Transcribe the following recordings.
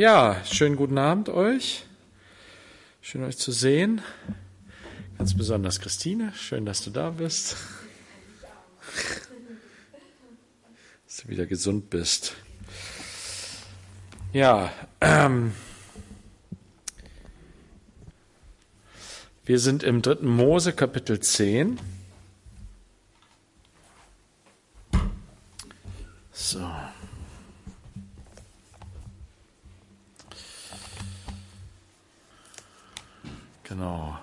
Ja, schönen guten Abend euch. Schön euch zu sehen. Ganz besonders Christine, schön, dass du da bist. Dass du wieder gesund bist. Ja, ähm, wir sind im dritten Mose Kapitel 10. So. Genau.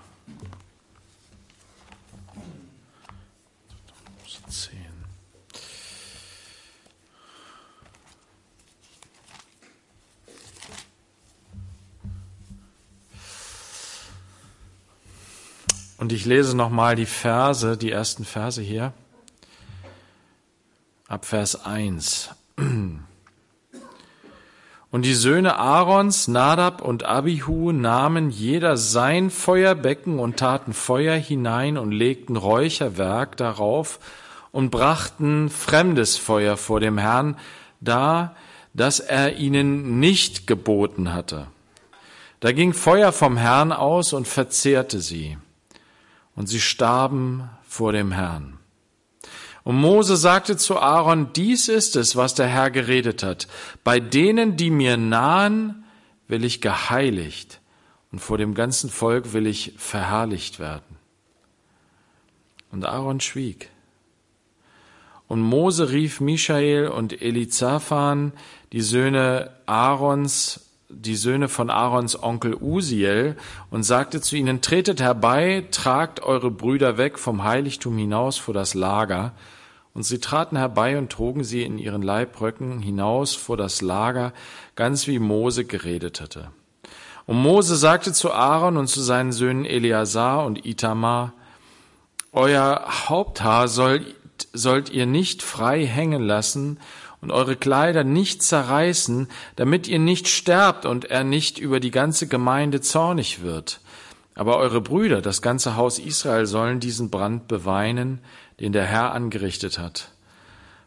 Und ich lese nochmal die Verse, die ersten Verse hier. Ab Vers 1. Und die Söhne Aarons, Nadab und Abihu nahmen jeder sein Feuerbecken und taten Feuer hinein und legten Räucherwerk darauf und brachten fremdes Feuer vor dem Herrn da, das er ihnen nicht geboten hatte. Da ging Feuer vom Herrn aus und verzehrte sie, und sie starben vor dem Herrn. Und Mose sagte zu Aaron, dies ist es, was der Herr geredet hat. Bei denen, die mir nahen, will ich geheiligt und vor dem ganzen Volk will ich verherrlicht werden. Und Aaron schwieg. Und Mose rief Michael und Elizaphan, die Söhne Aarons, die Söhne von Aarons Onkel Usiel, und sagte zu ihnen, tretet herbei, tragt eure Brüder weg vom Heiligtum hinaus vor das Lager, und sie traten herbei und trugen sie in ihren Leibröcken hinaus vor das Lager, ganz wie Mose geredet hatte. Und Mose sagte zu Aaron und zu seinen Söhnen Eleazar und Itamar, Euer Haupthaar sollt, sollt ihr nicht frei hängen lassen und eure Kleider nicht zerreißen, damit ihr nicht sterbt und er nicht über die ganze Gemeinde zornig wird. Aber eure Brüder, das ganze Haus Israel, sollen diesen Brand beweinen, den der Herr angerichtet hat.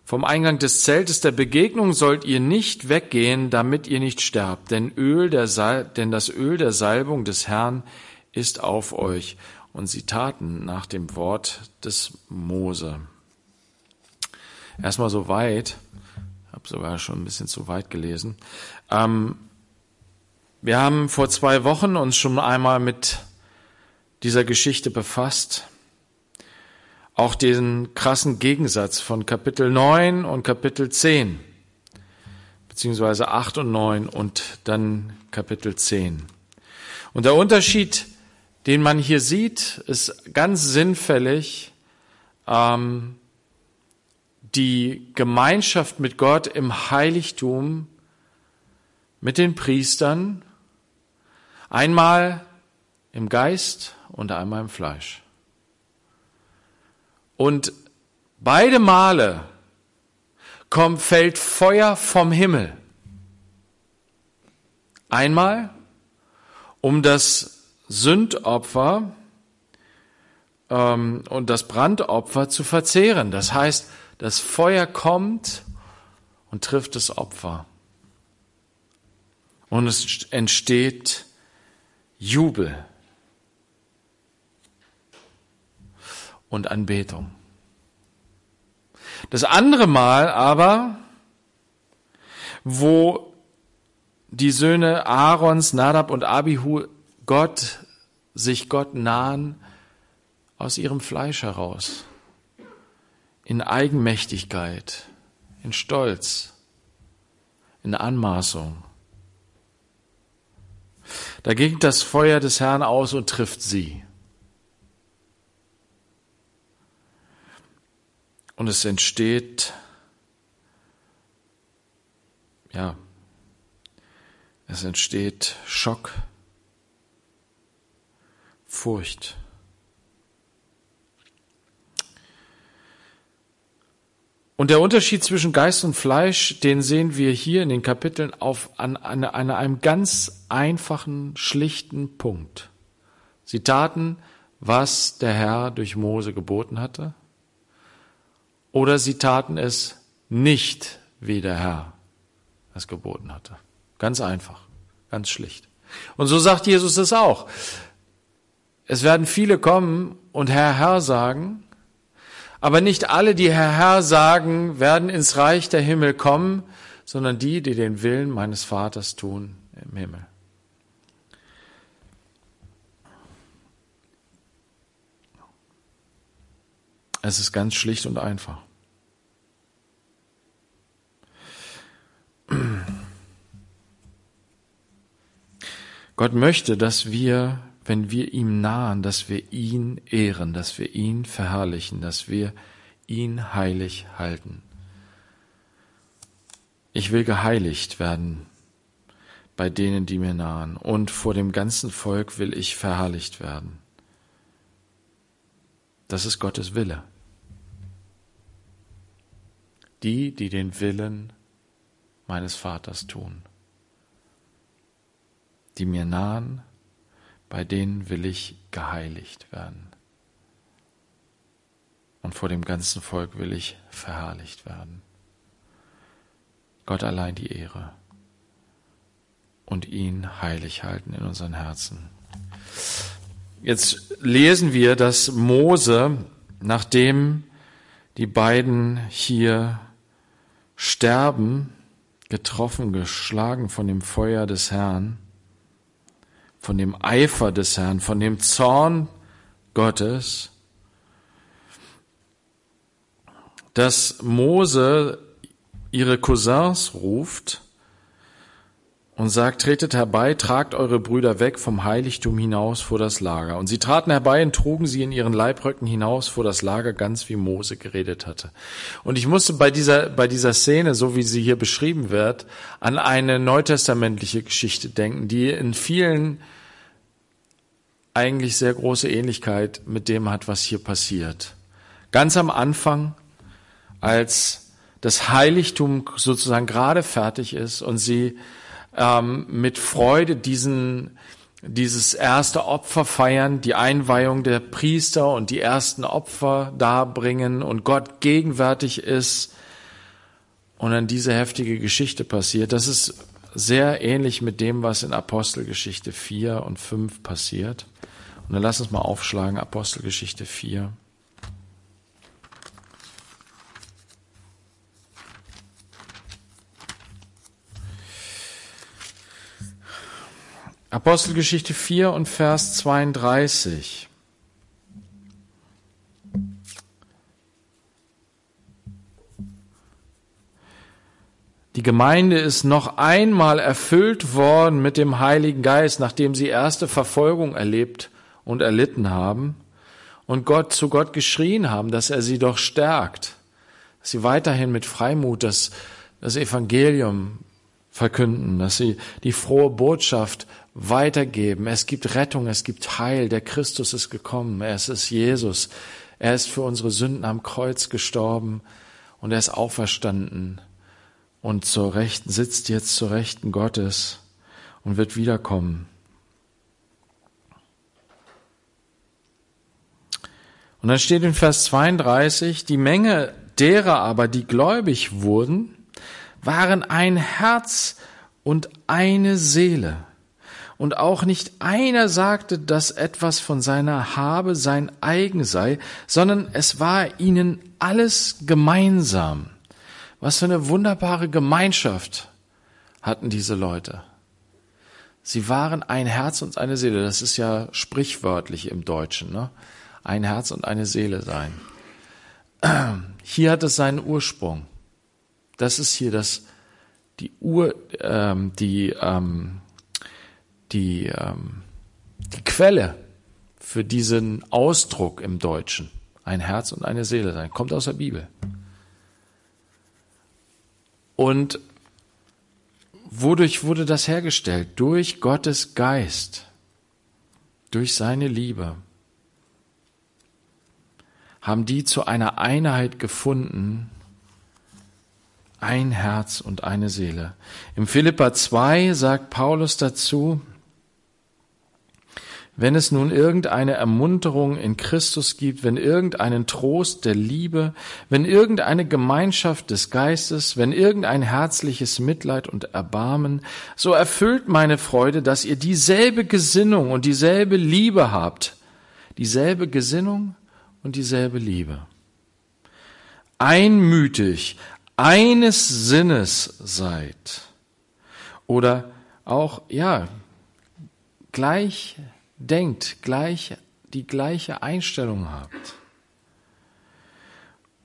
Vom Eingang des Zeltes der Begegnung sollt ihr nicht weggehen, damit ihr nicht sterbt, denn, Öl der Sal denn das Öl der Salbung des Herrn ist auf euch. Und sie taten nach dem Wort des Mose. Erstmal so weit, habe sogar schon ein bisschen zu weit gelesen. Ähm, wir haben vor zwei Wochen uns schon einmal mit dieser Geschichte befasst auch den krassen Gegensatz von Kapitel 9 und Kapitel 10, beziehungsweise 8 und 9 und dann Kapitel 10. Und der Unterschied, den man hier sieht, ist ganz sinnfällig ähm, die Gemeinschaft mit Gott im Heiligtum, mit den Priestern, einmal im Geist und einmal im Fleisch. Und beide Male kommt, fällt Feuer vom Himmel. Einmal, um das Sündopfer ähm, und das Brandopfer zu verzehren. Das heißt, das Feuer kommt und trifft das Opfer. Und es entsteht Jubel. Und Anbetung. Das andere Mal aber, wo die Söhne Aarons, Nadab und Abihu Gott, sich Gott nahen, aus ihrem Fleisch heraus, in Eigenmächtigkeit, in Stolz, in Anmaßung. Da ging das Feuer des Herrn aus und trifft sie. Und es entsteht, ja, es entsteht Schock, Furcht. Und der Unterschied zwischen Geist und Fleisch, den sehen wir hier in den Kapiteln auf, an, an, an einem ganz einfachen, schlichten Punkt. Sie taten, was der Herr durch Mose geboten hatte oder sie taten es nicht, wie der Herr es geboten hatte. Ganz einfach. Ganz schlicht. Und so sagt Jesus es auch. Es werden viele kommen und Herr, Herr sagen, aber nicht alle, die Herr, Herr sagen, werden ins Reich der Himmel kommen, sondern die, die den Willen meines Vaters tun im Himmel. Es ist ganz schlicht und einfach. Gott möchte, dass wir, wenn wir ihm nahen, dass wir ihn ehren, dass wir ihn verherrlichen, dass wir ihn heilig halten. Ich will geheiligt werden bei denen, die mir nahen, und vor dem ganzen Volk will ich verherrlicht werden. Das ist Gottes Wille. Die, die den Willen meines Vaters tun. Die mir nahen, bei denen will ich geheiligt werden. Und vor dem ganzen Volk will ich verherrlicht werden. Gott allein die Ehre und ihn heilig halten in unseren Herzen. Jetzt lesen wir, dass Mose, nachdem die beiden hier sterben, getroffen, geschlagen von dem Feuer des Herrn, von dem Eifer des Herrn, von dem Zorn Gottes, dass Mose ihre Cousins ruft und sagt, tretet herbei, tragt eure Brüder weg vom Heiligtum hinaus vor das Lager. Und sie traten herbei und trugen sie in ihren Leibröcken hinaus vor das Lager, ganz wie Mose geredet hatte. Und ich musste bei dieser, bei dieser Szene, so wie sie hier beschrieben wird, an eine neutestamentliche Geschichte denken, die in vielen eigentlich sehr große Ähnlichkeit mit dem hat, was hier passiert. Ganz am Anfang, als das Heiligtum sozusagen gerade fertig ist und sie ähm, mit Freude diesen, dieses erste Opfer feiern, die Einweihung der Priester und die ersten Opfer darbringen und Gott gegenwärtig ist und dann diese heftige Geschichte passiert. Das ist sehr ähnlich mit dem, was in Apostelgeschichte 4 und 5 passiert. Und dann lass uns mal aufschlagen, Apostelgeschichte 4. Apostelgeschichte 4 und Vers 32. Die Gemeinde ist noch einmal erfüllt worden mit dem Heiligen Geist, nachdem sie erste Verfolgung erlebt und erlitten haben und Gott zu Gott geschrien haben, dass er sie doch stärkt, dass sie weiterhin mit Freimut das, das Evangelium verkünden, dass sie die frohe Botschaft weitergeben. Es gibt Rettung, es gibt Heil. Der Christus ist gekommen. Er ist Jesus. Er ist für unsere Sünden am Kreuz gestorben und er ist auferstanden und zur Rechten, sitzt jetzt zur Rechten Gottes und wird wiederkommen. Und dann steht in Vers 32, die Menge derer aber, die gläubig wurden, waren ein Herz und eine Seele. Und auch nicht einer sagte, dass etwas von seiner Habe sein eigen sei, sondern es war ihnen alles gemeinsam. Was für eine wunderbare Gemeinschaft hatten diese Leute. Sie waren ein Herz und eine Seele. Das ist ja sprichwörtlich im Deutschen. Ne? Ein Herz und eine Seele sein. Hier hat es seinen Ursprung. Das ist hier das, die Ur, ähm, die, ähm, die, ähm, die Quelle für diesen Ausdruck im Deutschen. Ein Herz und eine Seele sein. Kommt aus der Bibel. Und wodurch wurde das hergestellt? Durch Gottes Geist. Durch seine Liebe. Haben die zu einer Einheit gefunden, ein Herz und eine Seele. Im Philippa 2 sagt Paulus dazu, wenn es nun irgendeine Ermunterung in Christus gibt, wenn irgendeinen Trost der Liebe, wenn irgendeine Gemeinschaft des Geistes, wenn irgendein herzliches Mitleid und Erbarmen, so erfüllt meine Freude, dass ihr dieselbe Gesinnung und dieselbe Liebe habt, dieselbe Gesinnung und dieselbe Liebe. Einmütig, eines Sinnes seid. Oder auch, ja, gleich denkt, gleich die gleiche Einstellung habt.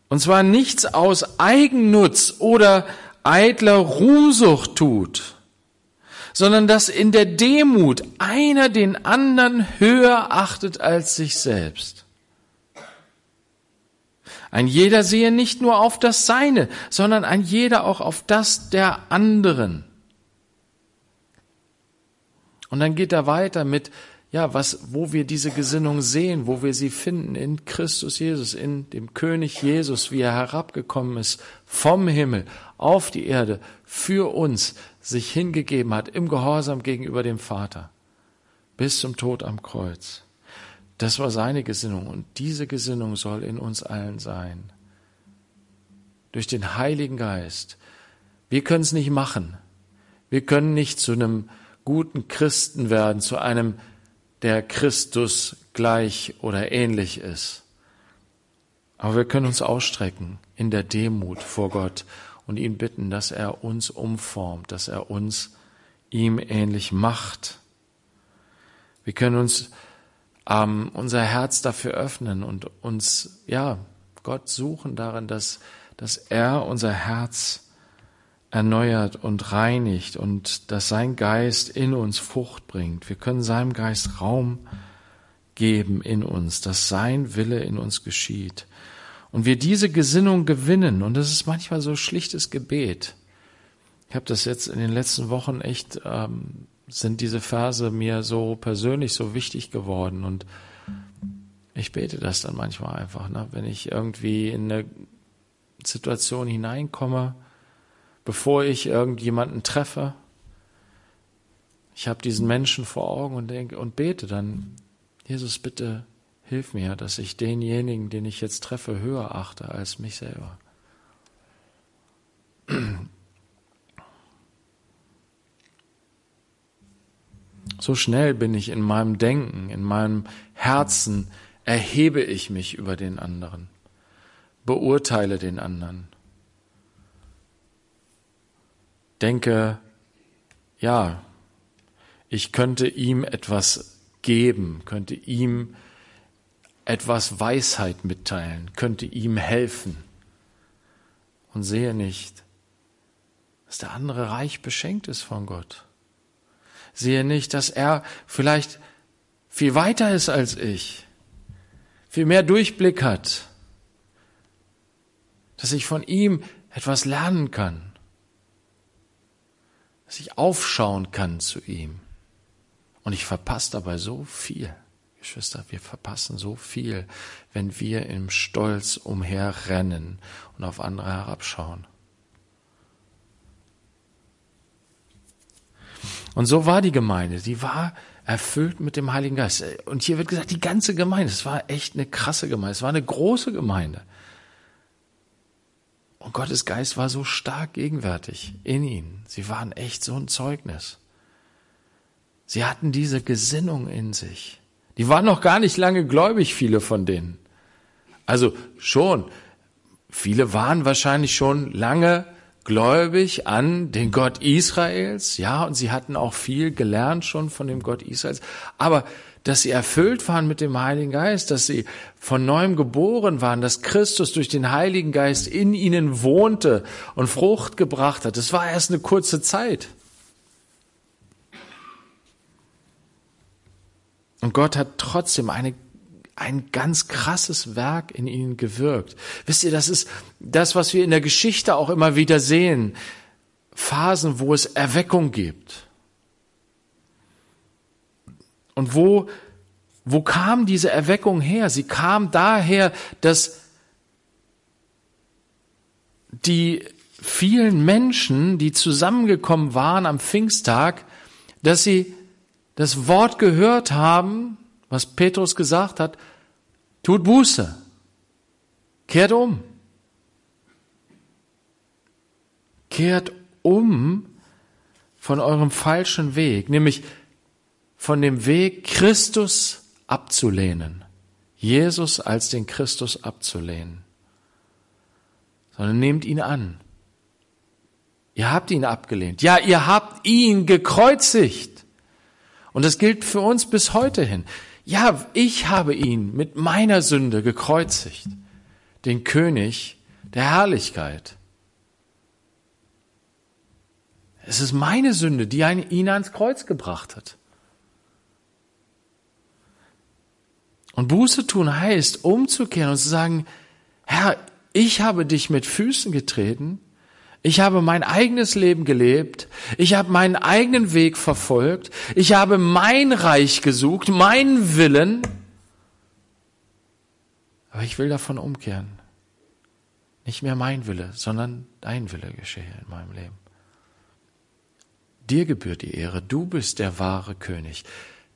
Und zwar nichts aus Eigennutz oder eitler Ruhmsucht tut, sondern dass in der Demut einer den anderen höher achtet als sich selbst. Ein jeder sehe nicht nur auf das Seine, sondern ein jeder auch auf das der anderen. Und dann geht er weiter mit ja, was, wo wir diese Gesinnung sehen, wo wir sie finden in Christus Jesus, in dem König Jesus, wie er herabgekommen ist vom Himmel auf die Erde für uns, sich hingegeben hat im Gehorsam gegenüber dem Vater bis zum Tod am Kreuz. Das war seine Gesinnung und diese Gesinnung soll in uns allen sein. Durch den Heiligen Geist. Wir können es nicht machen. Wir können nicht zu einem guten Christen werden, zu einem der Christus gleich oder ähnlich ist. Aber wir können uns ausstrecken in der Demut vor Gott und ihn bitten, dass er uns umformt, dass er uns ihm ähnlich macht. Wir können uns ähm, unser Herz dafür öffnen und uns, ja, Gott suchen darin, dass, dass er unser Herz erneuert und reinigt und dass sein Geist in uns Frucht bringt. Wir können seinem Geist Raum geben in uns, dass sein Wille in uns geschieht. Und wir diese Gesinnung gewinnen. Und das ist manchmal so schlichtes Gebet. Ich habe das jetzt in den letzten Wochen echt, ähm, sind diese Verse mir so persönlich so wichtig geworden. Und ich bete das dann manchmal einfach, ne? wenn ich irgendwie in eine Situation hineinkomme, bevor ich irgendjemanden treffe. Ich habe diesen Menschen vor Augen und denke und bete dann, Jesus, bitte hilf mir, dass ich denjenigen, den ich jetzt treffe, höher achte als mich selber. So schnell bin ich in meinem Denken, in meinem Herzen, erhebe ich mich über den anderen, beurteile den anderen, denke, ja, ich könnte ihm etwas geben, könnte ihm etwas Weisheit mitteilen, könnte ihm helfen und sehe nicht, dass der andere reich beschenkt ist von Gott. Sehe nicht, dass er vielleicht viel weiter ist als ich, viel mehr Durchblick hat, dass ich von ihm etwas lernen kann dass ich aufschauen kann zu ihm. Und ich verpasse dabei so viel. Geschwister, wir verpassen so viel, wenn wir im Stolz umherrennen und auf andere herabschauen. Und so war die Gemeinde. Die war erfüllt mit dem Heiligen Geist. Und hier wird gesagt, die ganze Gemeinde. Es war echt eine krasse Gemeinde. Es war eine große Gemeinde. Und Gottes Geist war so stark gegenwärtig in ihnen. Sie waren echt so ein Zeugnis. Sie hatten diese Gesinnung in sich. Die waren noch gar nicht lange gläubig, viele von denen. Also schon, viele waren wahrscheinlich schon lange gläubig an den Gott Israels, ja, und sie hatten auch viel gelernt schon von dem Gott Israels. Aber dass sie erfüllt waren mit dem Heiligen Geist, dass sie von neuem geboren waren, dass Christus durch den Heiligen Geist in ihnen wohnte und Frucht gebracht hat. Das war erst eine kurze Zeit. Und Gott hat trotzdem eine, ein ganz krasses Werk in ihnen gewirkt. Wisst ihr, das ist das, was wir in der Geschichte auch immer wieder sehen. Phasen, wo es Erweckung gibt und wo, wo kam diese Erweckung her? Sie kam daher, dass die vielen Menschen, die zusammengekommen waren am Pfingsttag, dass sie das Wort gehört haben was Petrus gesagt hat, tut Buße, kehrt um. Kehrt um von eurem falschen Weg, nämlich von dem Weg, Christus abzulehnen, Jesus als den Christus abzulehnen, sondern nehmt ihn an. Ihr habt ihn abgelehnt. Ja, ihr habt ihn gekreuzigt. Und das gilt für uns bis heute hin. Ja, ich habe ihn mit meiner Sünde gekreuzigt, den König der Herrlichkeit. Es ist meine Sünde, die ihn ans Kreuz gebracht hat. Und Buße tun heißt, umzukehren und zu sagen, Herr, ich habe dich mit Füßen getreten, ich habe mein eigenes Leben gelebt, ich habe meinen eigenen Weg verfolgt, ich habe mein Reich gesucht, meinen Willen, aber ich will davon umkehren. Nicht mehr mein Wille, sondern dein Wille geschehe in meinem Leben. Dir gebührt die Ehre, du bist der wahre König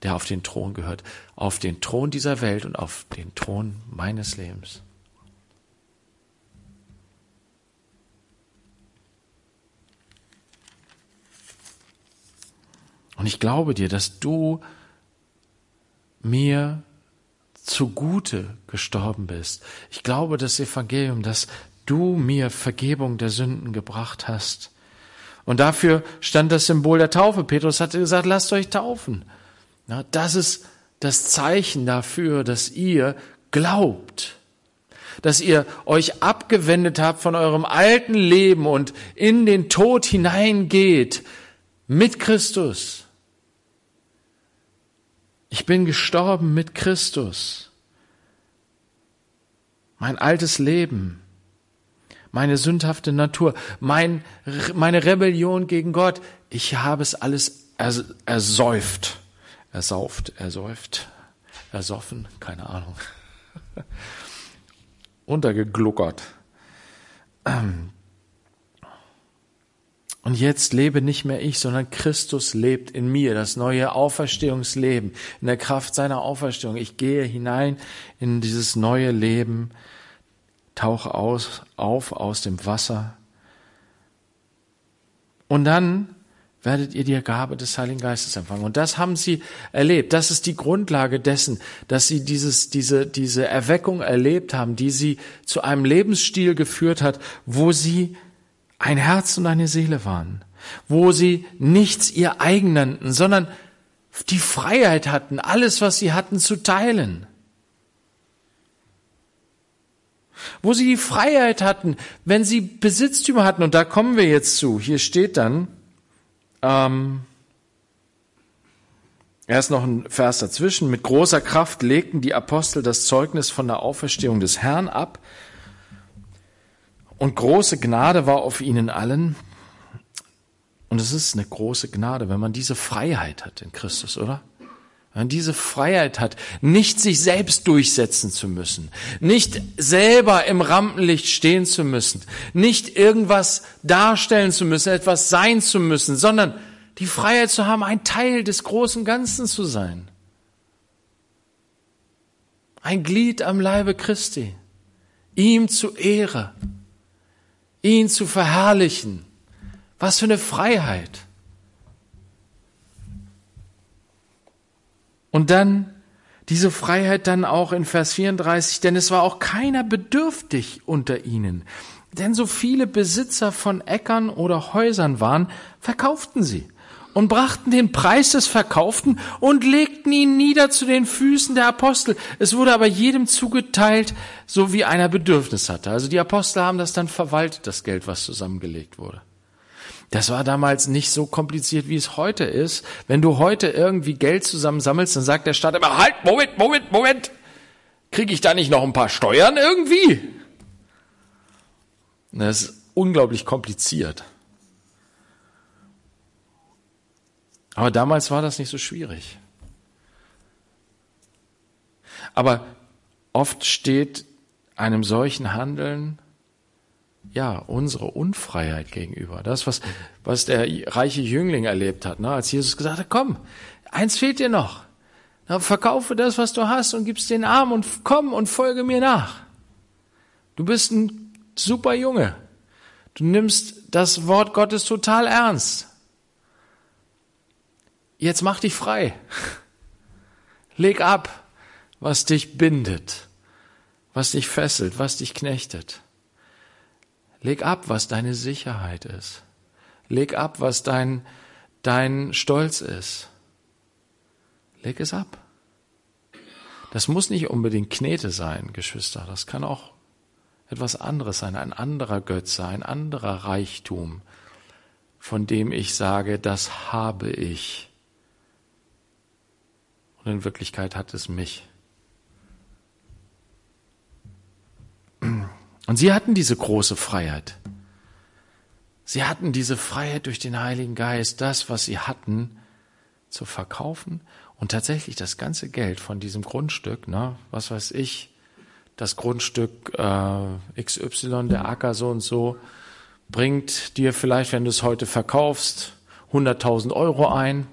der auf den Thron gehört, auf den Thron dieser Welt und auf den Thron meines Lebens. Und ich glaube dir, dass du mir zugute gestorben bist. Ich glaube das Evangelium, dass du mir Vergebung der Sünden gebracht hast. Und dafür stand das Symbol der Taufe. Petrus hatte gesagt, lasst euch taufen. Na, das ist das Zeichen dafür, dass ihr glaubt, dass ihr euch abgewendet habt von eurem alten Leben und in den Tod hineingeht mit Christus. Ich bin gestorben mit Christus. Mein altes Leben, meine sündhafte Natur, mein, meine Rebellion gegen Gott, ich habe es alles ersäuft ersauft, ersäuft, ersoffen, keine Ahnung, untergegluckert. Und jetzt lebe nicht mehr ich, sondern Christus lebt in mir, das neue Auferstehungsleben, in der Kraft seiner Auferstehung. Ich gehe hinein in dieses neue Leben, tauche aus, auf aus dem Wasser. Und dann werdet ihr die Gabe des Heiligen Geistes empfangen. Und das haben sie erlebt. Das ist die Grundlage dessen, dass sie dieses, diese, diese Erweckung erlebt haben, die sie zu einem Lebensstil geführt hat, wo sie ein Herz und eine Seele waren, wo sie nichts ihr eigen nannten, sondern die Freiheit hatten, alles, was sie hatten, zu teilen. Wo sie die Freiheit hatten, wenn sie Besitztümer hatten, und da kommen wir jetzt zu, hier steht dann, ähm, erst noch ein Vers dazwischen. Mit großer Kraft legten die Apostel das Zeugnis von der Auferstehung des Herrn ab. Und große Gnade war auf ihnen allen. Und es ist eine große Gnade, wenn man diese Freiheit hat in Christus, oder? Diese Freiheit hat, nicht sich selbst durchsetzen zu müssen, nicht selber im Rampenlicht stehen zu müssen, nicht irgendwas darstellen zu müssen, etwas sein zu müssen, sondern die Freiheit zu haben, ein Teil des großen Ganzen zu sein. Ein Glied am Leibe Christi. Ihm zu Ehre. Ihn zu verherrlichen. Was für eine Freiheit. Und dann diese Freiheit dann auch in Vers 34, denn es war auch keiner bedürftig unter ihnen. Denn so viele Besitzer von Äckern oder Häusern waren, verkauften sie und brachten den Preis des Verkauften und legten ihn nieder zu den Füßen der Apostel. Es wurde aber jedem zugeteilt, so wie einer Bedürfnis hatte. Also die Apostel haben das dann verwaltet, das Geld, was zusammengelegt wurde. Das war damals nicht so kompliziert, wie es heute ist. Wenn du heute irgendwie Geld zusammensammelst, dann sagt der Staat immer, halt, Moment, Moment, Moment. Kriege ich da nicht noch ein paar Steuern irgendwie? Das ist unglaublich kompliziert. Aber damals war das nicht so schwierig. Aber oft steht einem solchen Handeln ja, unsere Unfreiheit gegenüber. Das, was, was der reiche Jüngling erlebt hat, ne? als Jesus gesagt hat, komm, eins fehlt dir noch. Na, verkaufe das, was du hast und gib's den Arm und komm und folge mir nach. Du bist ein super Junge. Du nimmst das Wort Gottes total ernst. Jetzt mach dich frei. Leg ab, was dich bindet, was dich fesselt, was dich knechtet. Leg ab, was deine Sicherheit ist. Leg ab, was dein, dein Stolz ist. Leg es ab. Das muss nicht unbedingt Knete sein, Geschwister. Das kann auch etwas anderes sein, ein anderer Götze, ein anderer Reichtum, von dem ich sage, das habe ich. Und in Wirklichkeit hat es mich. Und sie hatten diese große Freiheit. Sie hatten diese Freiheit durch den Heiligen Geist, das, was sie hatten, zu verkaufen und tatsächlich das ganze Geld von diesem Grundstück, ne, was weiß ich, das Grundstück äh, XY, der Acker so und so, bringt dir vielleicht, wenn du es heute verkaufst, 100.000 Euro ein.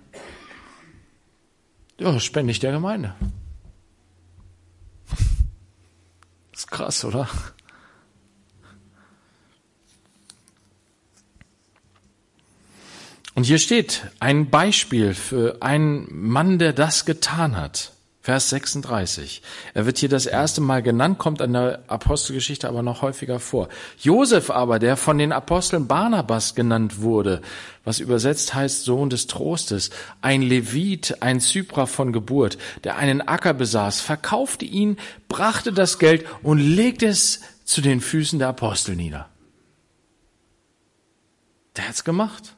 Ja, spende ich der Gemeinde. Das ist krass, oder? Und hier steht ein Beispiel für einen Mann, der das getan hat. Vers 36. Er wird hier das erste Mal genannt, kommt an der Apostelgeschichte aber noch häufiger vor. Josef aber, der von den Aposteln Barnabas genannt wurde, was übersetzt heißt Sohn des Trostes, ein Levit, ein Zyprer von Geburt, der einen Acker besaß, verkaufte ihn, brachte das Geld und legte es zu den Füßen der Apostel nieder. Der hat's gemacht.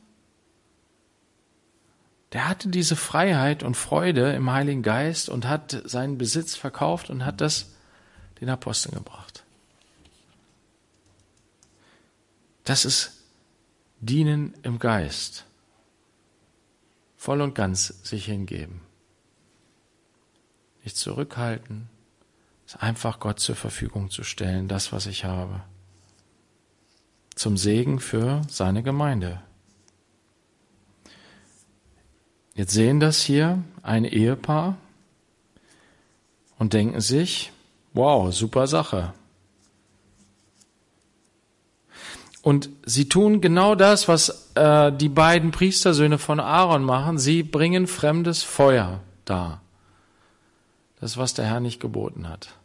Der hatte diese Freiheit und Freude im Heiligen Geist und hat seinen Besitz verkauft und hat das den Aposteln gebracht. Das ist Dienen im Geist. Voll und ganz sich hingeben. Nicht zurückhalten, es einfach Gott zur Verfügung zu stellen, das, was ich habe. Zum Segen für seine Gemeinde. Jetzt sehen das hier ein Ehepaar und denken sich, wow, super Sache. Und sie tun genau das, was äh, die beiden Priestersöhne von Aaron machen. Sie bringen fremdes Feuer dar. Das, was der Herr nicht geboten hat.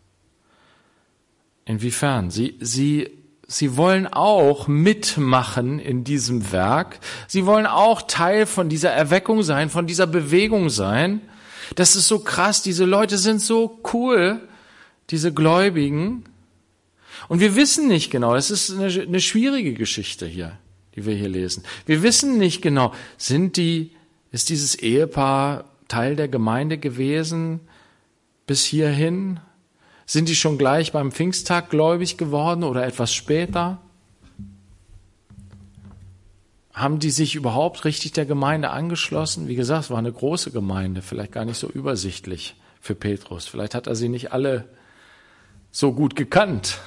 Inwiefern? Sie, sie Sie wollen auch mitmachen in diesem Werk. Sie wollen auch Teil von dieser Erweckung sein, von dieser Bewegung sein. Das ist so krass. Diese Leute sind so cool, diese Gläubigen. Und wir wissen nicht genau, es ist eine, eine schwierige Geschichte hier, die wir hier lesen. Wir wissen nicht genau, sind die, ist dieses Ehepaar Teil der Gemeinde gewesen bis hierhin? Sind die schon gleich beim Pfingsttag gläubig geworden oder etwas später? Haben die sich überhaupt richtig der Gemeinde angeschlossen? Wie gesagt, es war eine große Gemeinde, vielleicht gar nicht so übersichtlich für Petrus. Vielleicht hat er sie nicht alle so gut gekannt.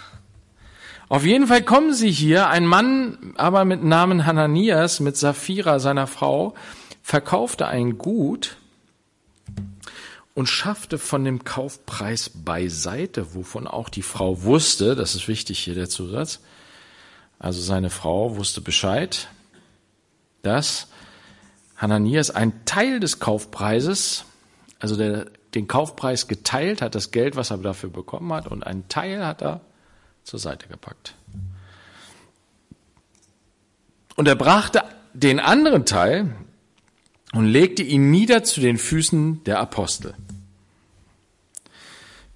Auf jeden Fall kommen sie hier, ein Mann aber mit Namen Hananias, mit Sapphira, seiner Frau, verkaufte ein Gut und schaffte von dem Kaufpreis beiseite, wovon auch die Frau wusste, das ist wichtig hier der Zusatz, also seine Frau wusste Bescheid, dass Hananias ein Teil des Kaufpreises, also der, den Kaufpreis geteilt hat, das Geld, was er dafür bekommen hat, und einen Teil hat er zur Seite gepackt. Und er brachte den anderen Teil und legte ihn nieder zu den Füßen der Apostel.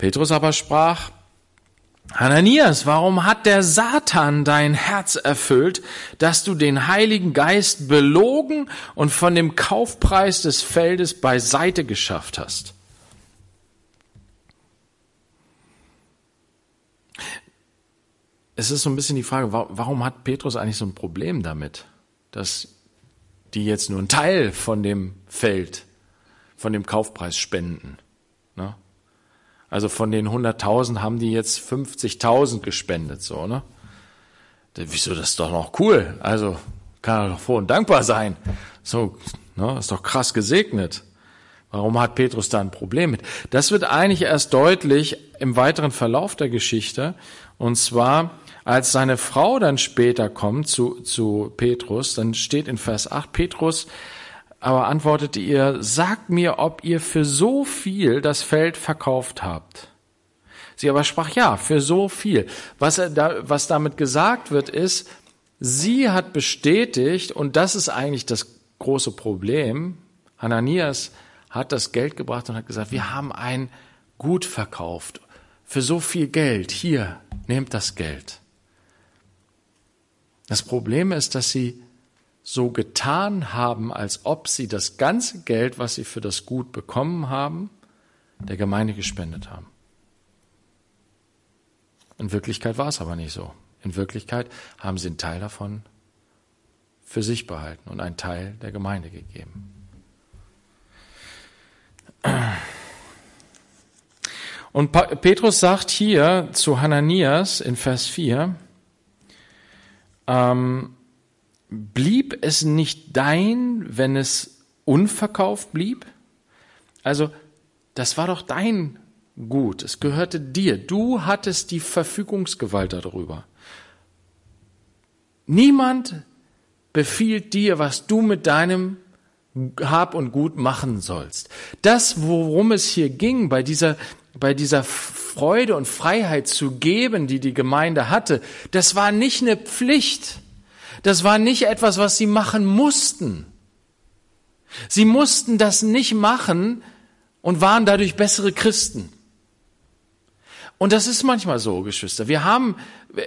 Petrus aber sprach, Hananias, warum hat der Satan dein Herz erfüllt, dass du den Heiligen Geist belogen und von dem Kaufpreis des Feldes beiseite geschafft hast? Es ist so ein bisschen die Frage, warum hat Petrus eigentlich so ein Problem damit, dass die jetzt nur einen Teil von dem Feld, von dem Kaufpreis spenden? Also von den 100.000 haben die jetzt 50.000 gespendet, so, ne? Wieso, das ist doch noch cool. Also kann er doch froh und dankbar sein. So, ne, ist doch krass gesegnet. Warum hat Petrus da ein Problem mit? Das wird eigentlich erst deutlich im weiteren Verlauf der Geschichte. Und zwar, als seine Frau dann später kommt zu, zu Petrus, dann steht in Vers 8, Petrus aber antwortete ihr, sagt mir, ob ihr für so viel das Feld verkauft habt. Sie aber sprach, ja, für so viel. Was, er da, was damit gesagt wird, ist, sie hat bestätigt, und das ist eigentlich das große Problem, Hananias hat das Geld gebracht und hat gesagt, wir haben ein Gut verkauft für so viel Geld. Hier, nehmt das Geld. Das Problem ist, dass sie so getan haben, als ob sie das ganze Geld, was sie für das Gut bekommen haben, der Gemeinde gespendet haben. In Wirklichkeit war es aber nicht so. In Wirklichkeit haben sie einen Teil davon für sich behalten und einen Teil der Gemeinde gegeben. Und Petrus sagt hier zu Hananias in Vers 4, ähm, blieb es nicht dein, wenn es unverkauft blieb? Also, das war doch dein Gut, es gehörte dir, du hattest die Verfügungsgewalt darüber. Niemand befiehlt dir, was du mit deinem hab und Gut machen sollst. Das, worum es hier ging, bei dieser, bei dieser Freude und Freiheit zu geben, die die Gemeinde hatte, das war nicht eine Pflicht. Das war nicht etwas, was sie machen mussten. Sie mussten das nicht machen und waren dadurch bessere Christen. Und das ist manchmal so, Geschwister. Wir haben,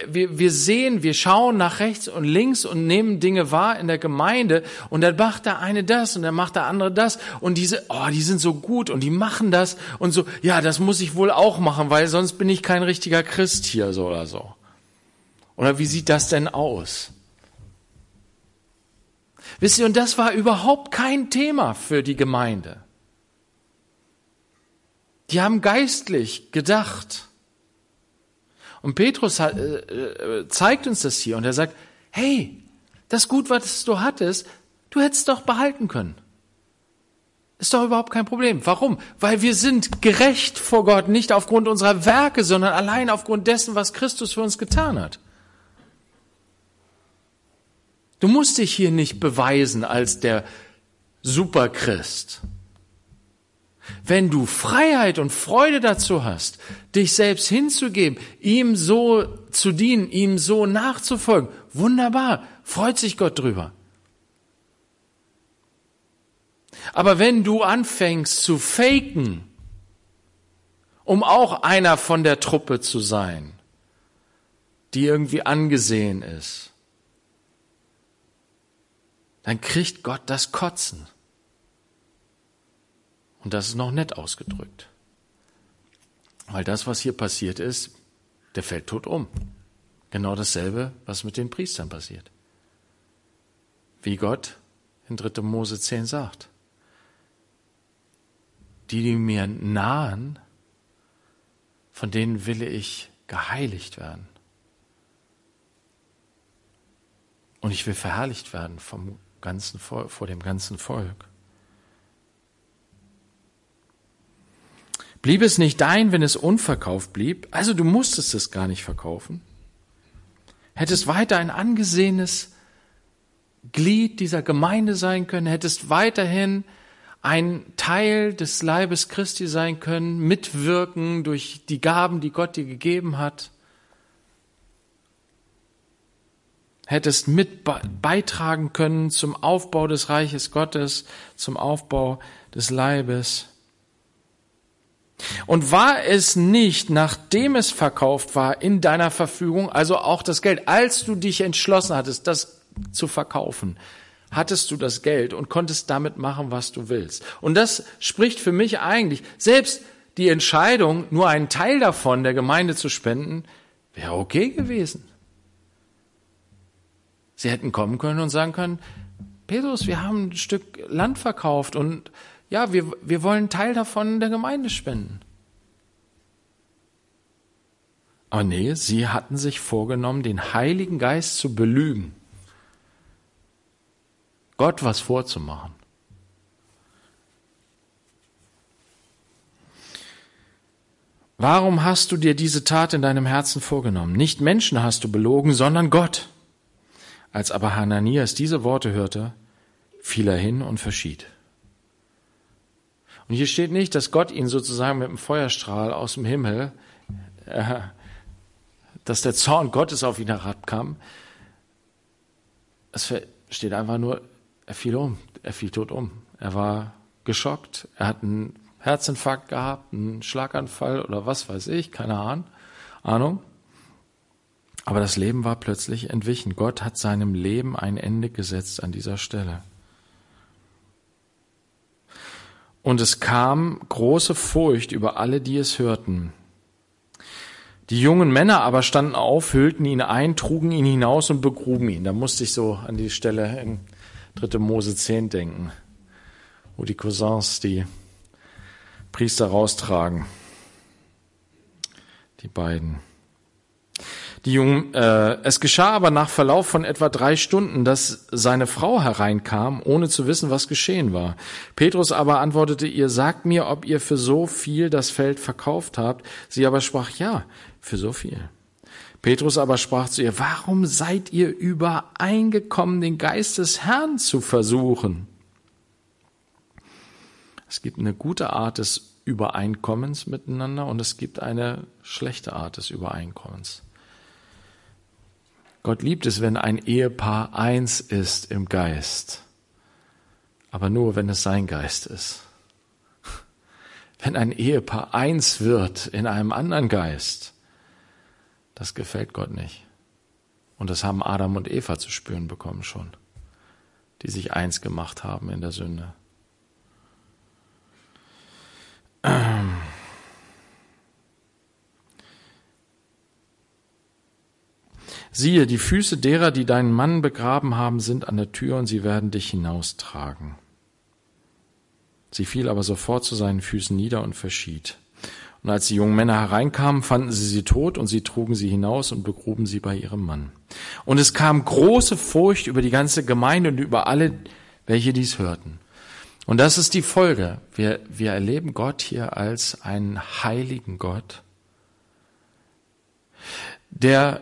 wir, wir sehen, wir schauen nach rechts und links und nehmen Dinge wahr in der Gemeinde und dann macht der eine das und dann macht der andere das und diese, oh, die sind so gut und die machen das und so, ja, das muss ich wohl auch machen, weil sonst bin ich kein richtiger Christ hier so oder so. Oder wie sieht das denn aus? Wisst ihr, und das war überhaupt kein Thema für die Gemeinde. Die haben geistlich gedacht. Und Petrus hat, äh, äh, zeigt uns das hier und er sagt, hey, das Gut, was du hattest, du hättest doch behalten können. Ist doch überhaupt kein Problem. Warum? Weil wir sind gerecht vor Gott, nicht aufgrund unserer Werke, sondern allein aufgrund dessen, was Christus für uns getan hat. Du musst dich hier nicht beweisen als der Superchrist. Wenn du Freiheit und Freude dazu hast, dich selbst hinzugeben, ihm so zu dienen, ihm so nachzufolgen, wunderbar, freut sich Gott drüber. Aber wenn du anfängst zu faken, um auch einer von der Truppe zu sein, die irgendwie angesehen ist, dann kriegt Gott das Kotzen. Und das ist noch nett ausgedrückt. Weil das, was hier passiert ist, der fällt tot um. Genau dasselbe, was mit den Priestern passiert. Wie Gott in 3. Mose 10 sagt. Die, die mir nahen, von denen will ich geheiligt werden. Und ich will verherrlicht werden vom ganzen, vor dem ganzen Volk. Blieb es nicht dein, wenn es unverkauft blieb? Also du musstest es gar nicht verkaufen. Hättest weiter ein angesehenes Glied dieser Gemeinde sein können, hättest weiterhin ein Teil des Leibes Christi sein können, mitwirken durch die Gaben, die Gott dir gegeben hat. Hättest mit beitragen können zum Aufbau des Reiches Gottes, zum Aufbau des Leibes. Und war es nicht, nachdem es verkauft war, in deiner Verfügung, also auch das Geld, als du dich entschlossen hattest, das zu verkaufen, hattest du das Geld und konntest damit machen, was du willst. Und das spricht für mich eigentlich, selbst die Entscheidung, nur einen Teil davon der Gemeinde zu spenden, wäre okay gewesen. Sie hätten kommen können und sagen können, Petrus, wir haben ein Stück Land verkauft und ja, wir, wir wollen einen Teil davon der Gemeinde spenden. Aber nee, sie hatten sich vorgenommen, den Heiligen Geist zu belügen, Gott was vorzumachen. Warum hast du dir diese Tat in deinem Herzen vorgenommen? Nicht Menschen hast du belogen, sondern Gott. Als aber Hananias diese Worte hörte, fiel er hin und verschied. Und hier steht nicht, dass Gott ihn sozusagen mit einem Feuerstrahl aus dem Himmel, äh, dass der Zorn Gottes auf ihn herabkam. Es steht einfach nur, er fiel um, er fiel tot um. Er war geschockt, er hat einen Herzinfarkt gehabt, einen Schlaganfall oder was weiß ich, keine Ahnung. Aber das Leben war plötzlich entwichen. Gott hat seinem Leben ein Ende gesetzt an dieser Stelle. Und es kam große Furcht über alle, die es hörten. Die jungen Männer aber standen auf, hüllten ihn ein, trugen ihn hinaus und begruben ihn. Da musste ich so an die Stelle in 3. Mose 10 denken, wo die Cousins die Priester raustragen. Die beiden. Die Jungen, äh, es geschah aber nach Verlauf von etwa drei Stunden, dass seine Frau hereinkam, ohne zu wissen, was geschehen war. Petrus aber antwortete ihr, sagt mir, ob ihr für so viel das Feld verkauft habt. Sie aber sprach, ja, für so viel. Petrus aber sprach zu ihr, warum seid ihr übereingekommen, den Geist des Herrn zu versuchen? Es gibt eine gute Art des Übereinkommens miteinander und es gibt eine schlechte Art des Übereinkommens. Gott liebt es, wenn ein Ehepaar eins ist im Geist, aber nur, wenn es sein Geist ist. Wenn ein Ehepaar eins wird in einem anderen Geist, das gefällt Gott nicht. Und das haben Adam und Eva zu spüren bekommen schon, die sich eins gemacht haben in der Sünde. Siehe, die Füße derer, die deinen Mann begraben haben, sind an der Tür und sie werden dich hinaustragen. Sie fiel aber sofort zu seinen Füßen nieder und verschied. Und als die jungen Männer hereinkamen, fanden sie sie tot und sie trugen sie hinaus und begruben sie bei ihrem Mann. Und es kam große Furcht über die ganze Gemeinde und über alle, welche dies hörten. Und das ist die Folge. Wir, wir erleben Gott hier als einen heiligen Gott, der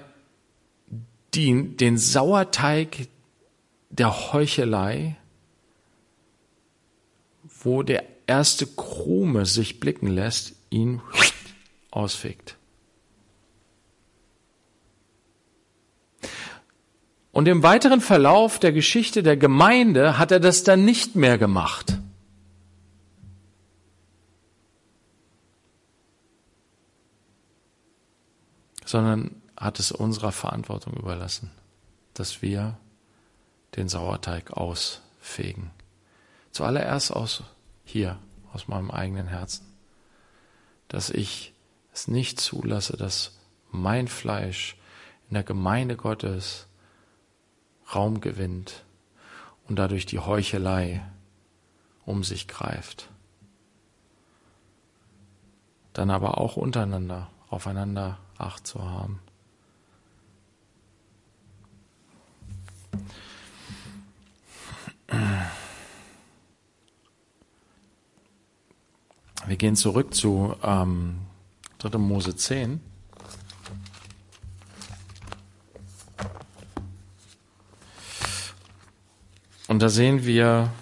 die, den Sauerteig der Heuchelei, wo der erste Krume sich blicken lässt, ihn ausfegt. Und im weiteren Verlauf der Geschichte der Gemeinde hat er das dann nicht mehr gemacht. Sondern hat es unserer Verantwortung überlassen, dass wir den Sauerteig ausfegen. Zuallererst aus hier, aus meinem eigenen Herzen. Dass ich es nicht zulasse, dass mein Fleisch in der Gemeinde Gottes Raum gewinnt und dadurch die Heuchelei um sich greift. Dann aber auch untereinander aufeinander Acht zu haben. Wir gehen zurück zu ähm, 3. Mose 10. Und da sehen wir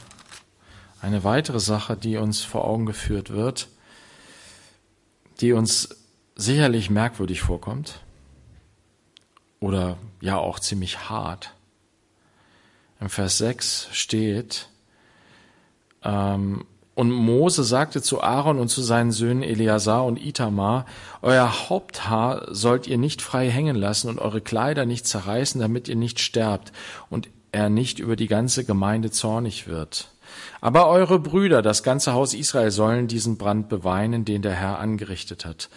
eine weitere Sache, die uns vor Augen geführt wird, die uns sicherlich merkwürdig vorkommt oder ja auch ziemlich hart. Im Vers 6 steht, ähm, und Mose sagte zu Aaron und zu seinen Söhnen Eleazar und Itamar, Euer Haupthaar sollt ihr nicht frei hängen lassen und eure Kleider nicht zerreißen, damit ihr nicht sterbt. Und er nicht über die ganze Gemeinde zornig wird. Aber eure Brüder, das ganze Haus Israel, sollen diesen Brand beweinen, den der Herr angerichtet hat.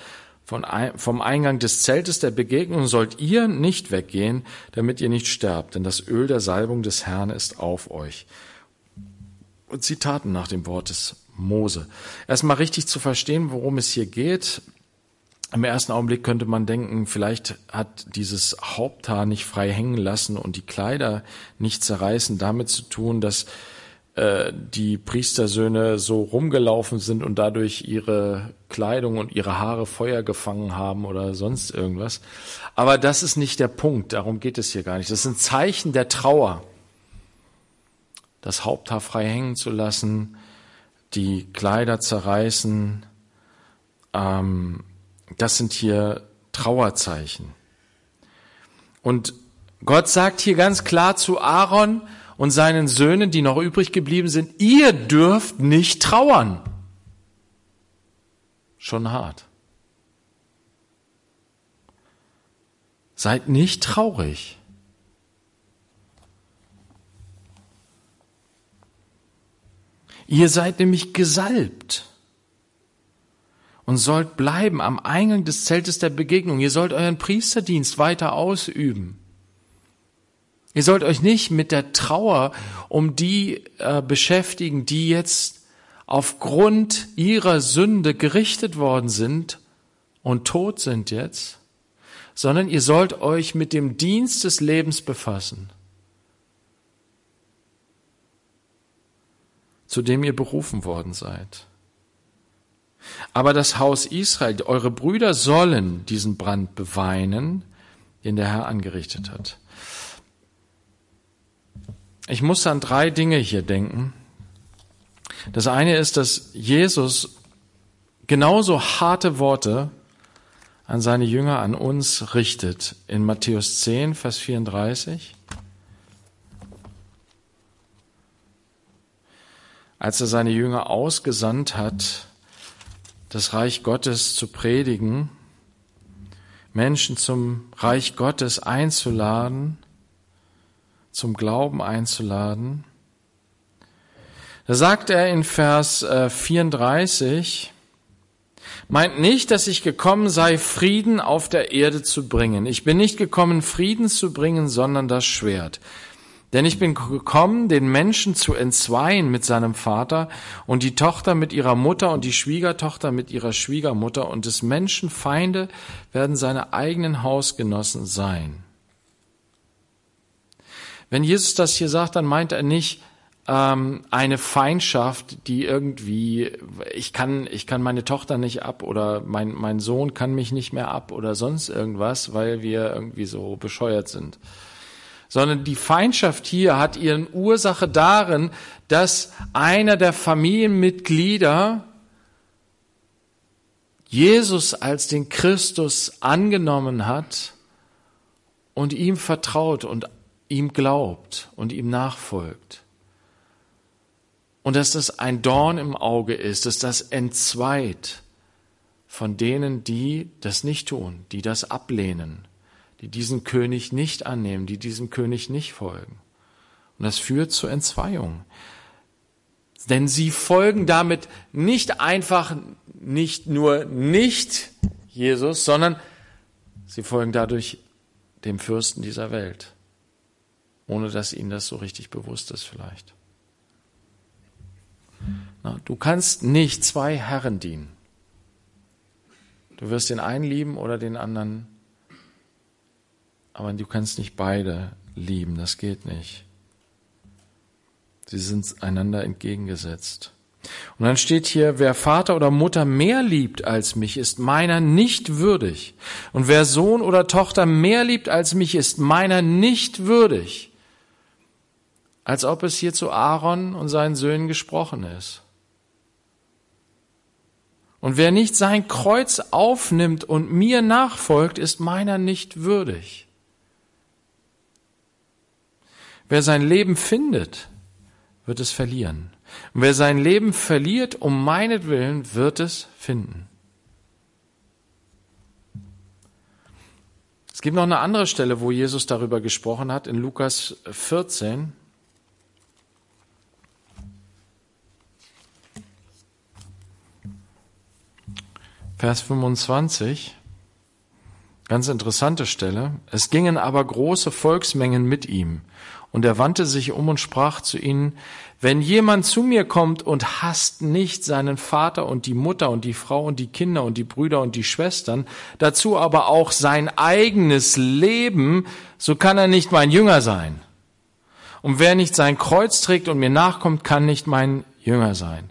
Von, vom Eingang des Zeltes der Begegnung sollt ihr nicht weggehen, damit ihr nicht sterbt, denn das Öl der Salbung des Herrn ist auf euch. Und Zitaten nach dem Wort des Mose. Erstmal richtig zu verstehen, worum es hier geht. Im ersten Augenblick könnte man denken, vielleicht hat dieses Haupthaar nicht frei hängen lassen und die Kleider nicht zerreißen damit zu tun, dass äh, die Priestersöhne so rumgelaufen sind und dadurch ihre Kleidung und ihre Haare Feuer gefangen haben oder sonst irgendwas. Aber das ist nicht der Punkt, darum geht es hier gar nicht. Das sind Zeichen der Trauer. Das Haupthaar frei hängen zu lassen, die Kleider zerreißen, ähm, das sind hier Trauerzeichen. Und Gott sagt hier ganz klar zu Aaron, und seinen Söhnen, die noch übrig geblieben sind, ihr dürft nicht trauern. Schon hart. Seid nicht traurig. Ihr seid nämlich gesalbt und sollt bleiben am Eingang des Zeltes der Begegnung. Ihr sollt euren Priesterdienst weiter ausüben. Ihr sollt euch nicht mit der Trauer um die äh, beschäftigen, die jetzt aufgrund ihrer Sünde gerichtet worden sind und tot sind jetzt, sondern ihr sollt euch mit dem Dienst des Lebens befassen, zu dem ihr berufen worden seid. Aber das Haus Israel, eure Brüder sollen diesen Brand beweinen, den der Herr angerichtet hat. Ich muss an drei Dinge hier denken. Das eine ist, dass Jesus genauso harte Worte an seine Jünger, an uns richtet. In Matthäus 10, Vers 34. Als er seine Jünger ausgesandt hat, das Reich Gottes zu predigen, Menschen zum Reich Gottes einzuladen, zum Glauben einzuladen. Da sagt er in Vers 34, äh, meint nicht, dass ich gekommen sei, Frieden auf der Erde zu bringen. Ich bin nicht gekommen, Frieden zu bringen, sondern das Schwert. Denn ich bin gekommen, den Menschen zu entzweien mit seinem Vater und die Tochter mit ihrer Mutter und die Schwiegertochter mit ihrer Schwiegermutter und des Menschen Feinde werden seine eigenen Hausgenossen sein. Wenn Jesus das hier sagt, dann meint er nicht ähm, eine Feindschaft, die irgendwie, ich kann, ich kann meine Tochter nicht ab oder mein, mein Sohn kann mich nicht mehr ab oder sonst irgendwas, weil wir irgendwie so bescheuert sind. Sondern die Feindschaft hier hat ihren Ursache darin, dass einer der Familienmitglieder Jesus als den Christus angenommen hat und ihm vertraut und ihm glaubt und ihm nachfolgt. Und dass das ein Dorn im Auge ist, dass das entzweit von denen, die das nicht tun, die das ablehnen, die diesen König nicht annehmen, die diesem König nicht folgen. Und das führt zur Entzweiung. Denn sie folgen damit nicht einfach nicht nur nicht Jesus, sondern sie folgen dadurch dem Fürsten dieser Welt ohne dass ihnen das so richtig bewusst ist vielleicht. Na, du kannst nicht zwei Herren dienen. Du wirst den einen lieben oder den anderen, aber du kannst nicht beide lieben, das geht nicht. Sie sind einander entgegengesetzt. Und dann steht hier, wer Vater oder Mutter mehr liebt als mich, ist meiner nicht würdig. Und wer Sohn oder Tochter mehr liebt als mich, ist meiner nicht würdig als ob es hier zu Aaron und seinen Söhnen gesprochen ist. Und wer nicht sein Kreuz aufnimmt und mir nachfolgt, ist meiner nicht würdig. Wer sein Leben findet, wird es verlieren. Und wer sein Leben verliert, um meinetwillen, wird es finden. Es gibt noch eine andere Stelle, wo Jesus darüber gesprochen hat, in Lukas 14. Vers 25, ganz interessante Stelle. Es gingen aber große Volksmengen mit ihm. Und er wandte sich um und sprach zu ihnen, wenn jemand zu mir kommt und hasst nicht seinen Vater und die Mutter und die Frau und die Kinder und die Brüder und die Schwestern, dazu aber auch sein eigenes Leben, so kann er nicht mein Jünger sein. Und wer nicht sein Kreuz trägt und mir nachkommt, kann nicht mein Jünger sein.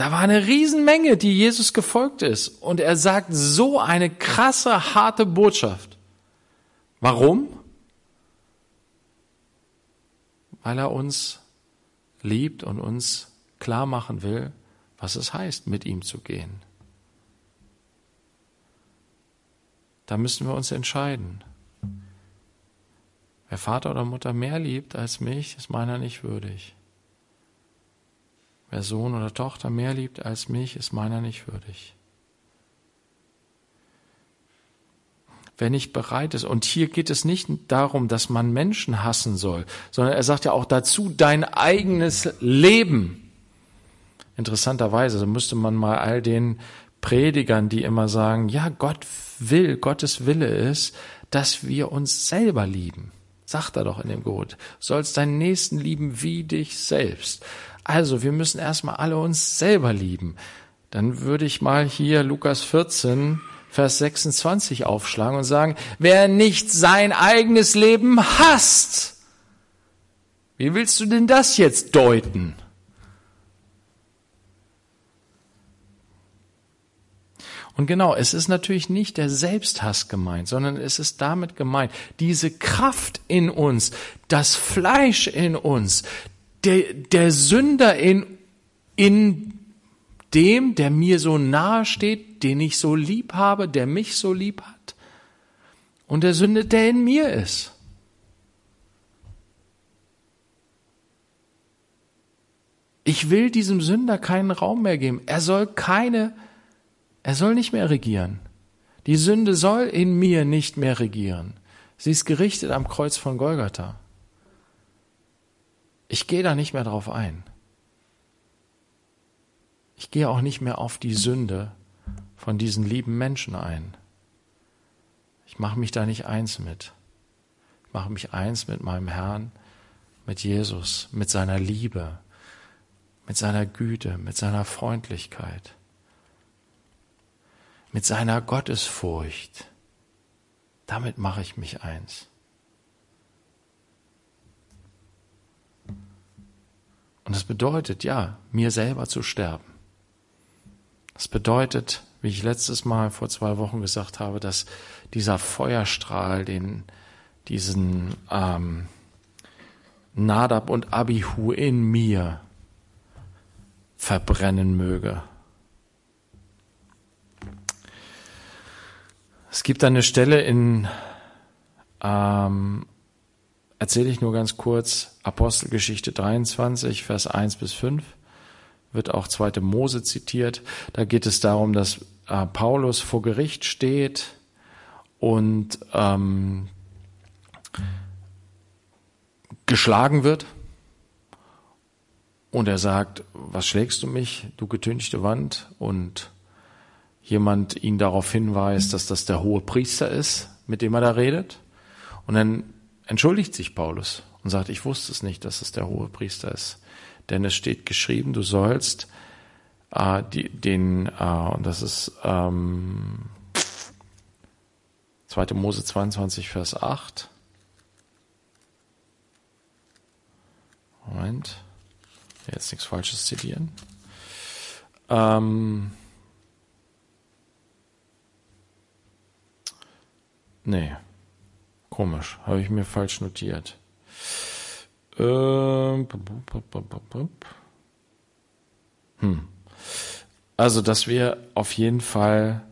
Da war eine Riesenmenge, die Jesus gefolgt ist. Und er sagt so eine krasse, harte Botschaft. Warum? Weil er uns liebt und uns klar machen will, was es heißt, mit ihm zu gehen. Da müssen wir uns entscheiden. Wer Vater oder Mutter mehr liebt als mich, ist meiner nicht würdig. Wer Sohn oder Tochter mehr liebt als mich, ist meiner nicht würdig. Wer nicht bereit ist, und hier geht es nicht darum, dass man Menschen hassen soll, sondern er sagt ja auch dazu dein eigenes Leben. Interessanterweise müsste man mal all den Predigern, die immer sagen, ja, Gott will, Gottes Wille ist, dass wir uns selber lieben. Sagt er doch in dem Gebot. Sollst deinen Nächsten lieben wie dich selbst. Also, wir müssen erstmal alle uns selber lieben. Dann würde ich mal hier Lukas 14, Vers 26 aufschlagen und sagen, wer nicht sein eigenes Leben hasst, wie willst du denn das jetzt deuten? Und genau, es ist natürlich nicht der Selbsthass gemeint, sondern es ist damit gemeint, diese Kraft in uns, das Fleisch in uns, der, der Sünder in, in dem, der mir so nahe steht, den ich so lieb habe, der mich so lieb hat, und der Sünde, der in mir ist. Ich will diesem Sünder keinen Raum mehr geben. Er soll keine, er soll nicht mehr regieren. Die Sünde soll in mir nicht mehr regieren. Sie ist gerichtet am Kreuz von Golgatha. Ich gehe da nicht mehr drauf ein. Ich gehe auch nicht mehr auf die Sünde von diesen lieben Menschen ein. Ich mache mich da nicht eins mit. Ich mache mich eins mit meinem Herrn, mit Jesus, mit seiner Liebe, mit seiner Güte, mit seiner Freundlichkeit, mit seiner Gottesfurcht. Damit mache ich mich eins. Und das bedeutet, ja, mir selber zu sterben. Das bedeutet, wie ich letztes Mal vor zwei Wochen gesagt habe, dass dieser Feuerstrahl, den diesen ähm, Nadab und Abihu in mir verbrennen möge. Es gibt eine Stelle in ähm, erzähle ich nur ganz kurz Apostelgeschichte 23, Vers 1 bis 5, wird auch zweite Mose zitiert. Da geht es darum, dass äh, Paulus vor Gericht steht und ähm, geschlagen wird. Und er sagt, was schlägst du mich, du getünchte Wand? Und jemand ihn darauf hinweist, dass das der hohe Priester ist, mit dem er da redet. Und dann entschuldigt sich Paulus und sagt, ich wusste es nicht, dass es der hohe Priester ist. Denn es steht geschrieben, du sollst äh, die, den, äh, und das ist ähm, 2. Mose 22, Vers 8. Moment, jetzt nichts Falsches zitieren. Ähm, nee. Komisch, habe ich mir falsch notiert. Ähm, hm. Also, dass wir auf jeden Fall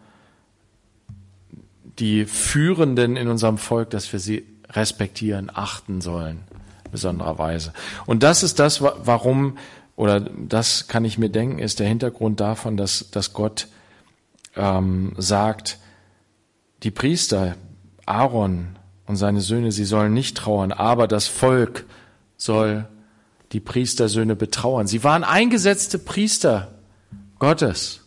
die Führenden in unserem Volk, dass wir sie respektieren, achten sollen, besondererweise. Und das ist das, warum, oder das kann ich mir denken, ist der Hintergrund davon, dass, dass Gott ähm, sagt, die Priester, Aaron, und seine Söhne, sie sollen nicht trauern, aber das Volk soll die Priestersöhne betrauern. Sie waren eingesetzte Priester Gottes.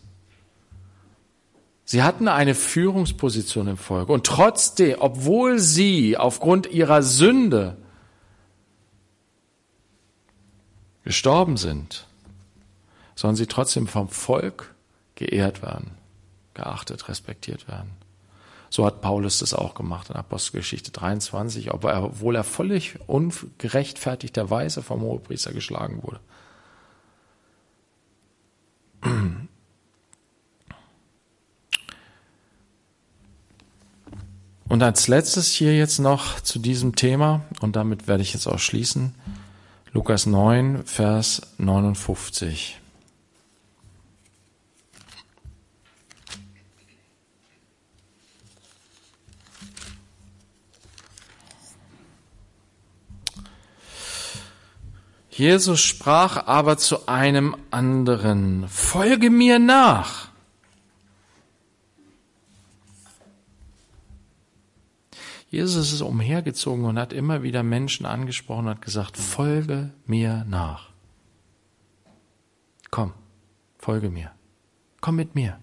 Sie hatten eine Führungsposition im Volk und trotzdem, obwohl sie aufgrund ihrer Sünde gestorben sind, sollen sie trotzdem vom Volk geehrt werden, geachtet, respektiert werden. So hat Paulus das auch gemacht in Apostelgeschichte 23, obwohl er völlig ungerechtfertigterweise vom Hohepriester geschlagen wurde. Und als letztes hier jetzt noch zu diesem Thema, und damit werde ich jetzt auch schließen, Lukas 9, Vers 59. Jesus sprach aber zu einem anderen, folge mir nach. Jesus ist umhergezogen und hat immer wieder Menschen angesprochen und hat gesagt, folge mir nach. Komm, folge mir. Komm mit mir.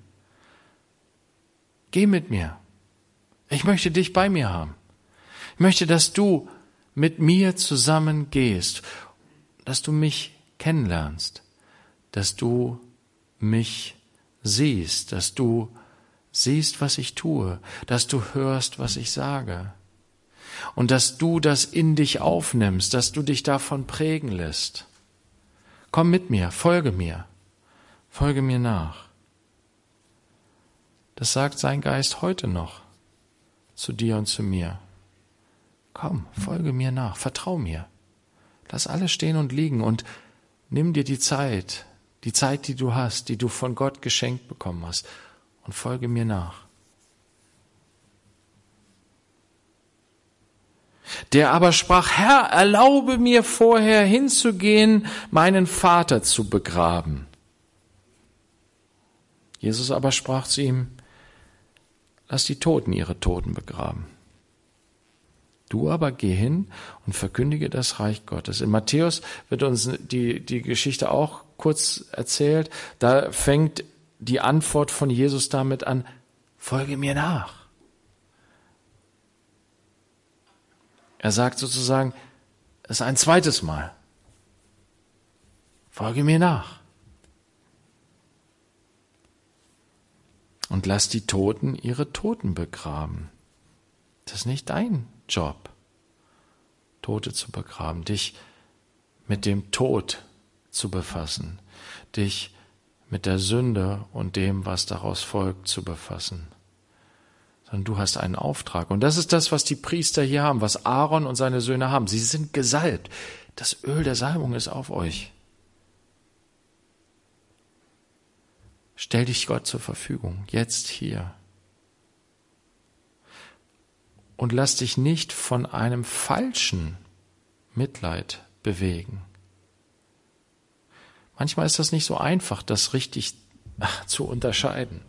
Geh mit mir. Ich möchte dich bei mir haben. Ich möchte, dass du mit mir zusammen gehst, dass du mich kennenlernst, dass du mich siehst, dass du siehst, was ich tue, dass du hörst, was ich sage und dass du das in dich aufnimmst, dass du dich davon prägen lässt. Komm mit mir, folge mir, folge mir nach. Das sagt sein Geist heute noch zu dir und zu mir. Komm, folge mir nach, vertrau mir. Lass alles stehen und liegen und nimm dir die Zeit, die Zeit, die du hast, die du von Gott geschenkt bekommen hast, und folge mir nach. Der aber sprach, Herr, erlaube mir vorher hinzugehen, meinen Vater zu begraben. Jesus aber sprach zu ihm, lass die Toten ihre Toten begraben. Du aber geh hin und verkündige das Reich Gottes. In Matthäus wird uns die, die Geschichte auch kurz erzählt. Da fängt die Antwort von Jesus damit an, folge mir nach. Er sagt sozusagen, es ist ein zweites Mal. Folge mir nach. Und lass die Toten ihre Toten begraben. Das ist nicht dein Job, Tote zu begraben, dich mit dem Tod zu befassen, dich mit der Sünde und dem, was daraus folgt, zu befassen sondern du hast einen Auftrag. Und das ist das, was die Priester hier haben, was Aaron und seine Söhne haben. Sie sind gesalbt. Das Öl der Salbung ist auf euch. Stell dich Gott zur Verfügung, jetzt hier. Und lass dich nicht von einem falschen Mitleid bewegen. Manchmal ist das nicht so einfach, das richtig zu unterscheiden.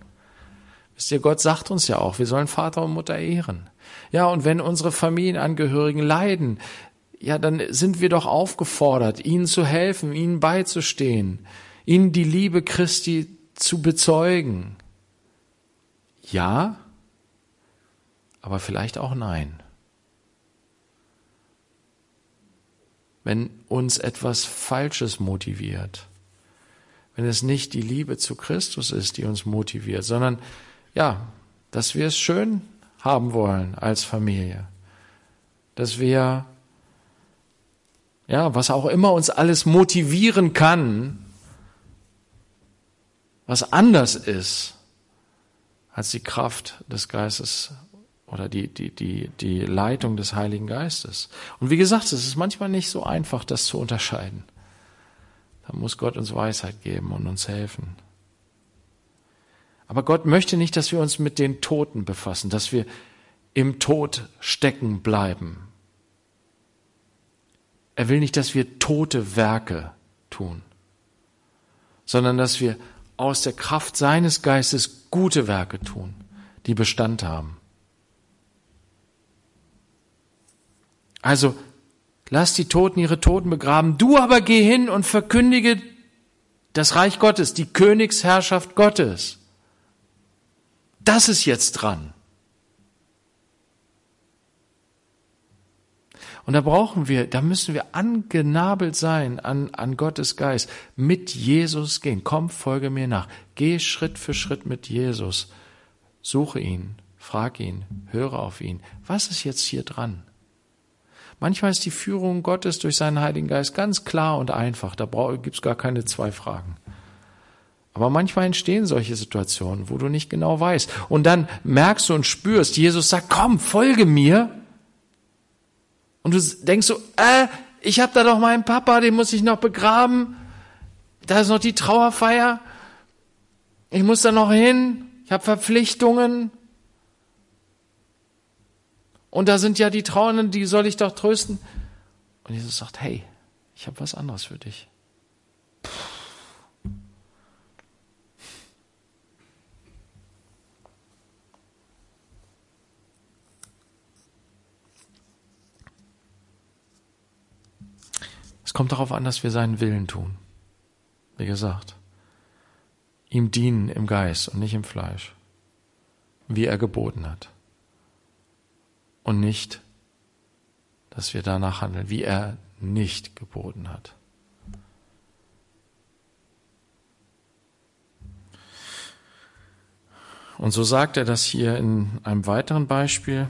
Wisst ihr, Gott sagt uns ja auch, wir sollen Vater und Mutter ehren. Ja, und wenn unsere Familienangehörigen leiden, ja, dann sind wir doch aufgefordert, ihnen zu helfen, ihnen beizustehen, ihnen die Liebe Christi zu bezeugen. Ja, aber vielleicht auch nein. Wenn uns etwas Falsches motiviert, wenn es nicht die Liebe zu Christus ist, die uns motiviert, sondern ja, dass wir es schön haben wollen als Familie. Dass wir, ja, was auch immer uns alles motivieren kann, was anders ist als die Kraft des Geistes oder die, die, die, die Leitung des Heiligen Geistes. Und wie gesagt, es ist manchmal nicht so einfach, das zu unterscheiden. Da muss Gott uns Weisheit geben und uns helfen. Aber Gott möchte nicht, dass wir uns mit den Toten befassen, dass wir im Tod stecken bleiben. Er will nicht, dass wir tote Werke tun, sondern dass wir aus der Kraft seines Geistes gute Werke tun, die Bestand haben. Also, lass die Toten ihre Toten begraben, du aber geh hin und verkündige das Reich Gottes, die Königsherrschaft Gottes. Das ist jetzt dran. Und da brauchen wir, da müssen wir angenabelt sein an, an Gottes Geist, mit Jesus gehen. Komm, folge mir nach. Geh Schritt für Schritt mit Jesus. Suche ihn, Frag ihn, höre auf ihn. Was ist jetzt hier dran? Manchmal ist die Führung Gottes durch seinen Heiligen Geist ganz klar und einfach. Da gibt es gar keine zwei Fragen. Aber manchmal entstehen solche Situationen, wo du nicht genau weißt. Und dann merkst du und spürst, Jesus sagt, komm, folge mir. Und du denkst so, äh, ich habe da doch meinen Papa, den muss ich noch begraben. Da ist noch die Trauerfeier. Ich muss da noch hin. Ich habe Verpflichtungen. Und da sind ja die Trauernden, die soll ich doch trösten. Und Jesus sagt, hey, ich habe was anderes für dich. Es kommt darauf an, dass wir seinen Willen tun. Wie gesagt, ihm dienen im Geist und nicht im Fleisch, wie er geboten hat und nicht, dass wir danach handeln, wie er nicht geboten hat. Und so sagt er das hier in einem weiteren Beispiel.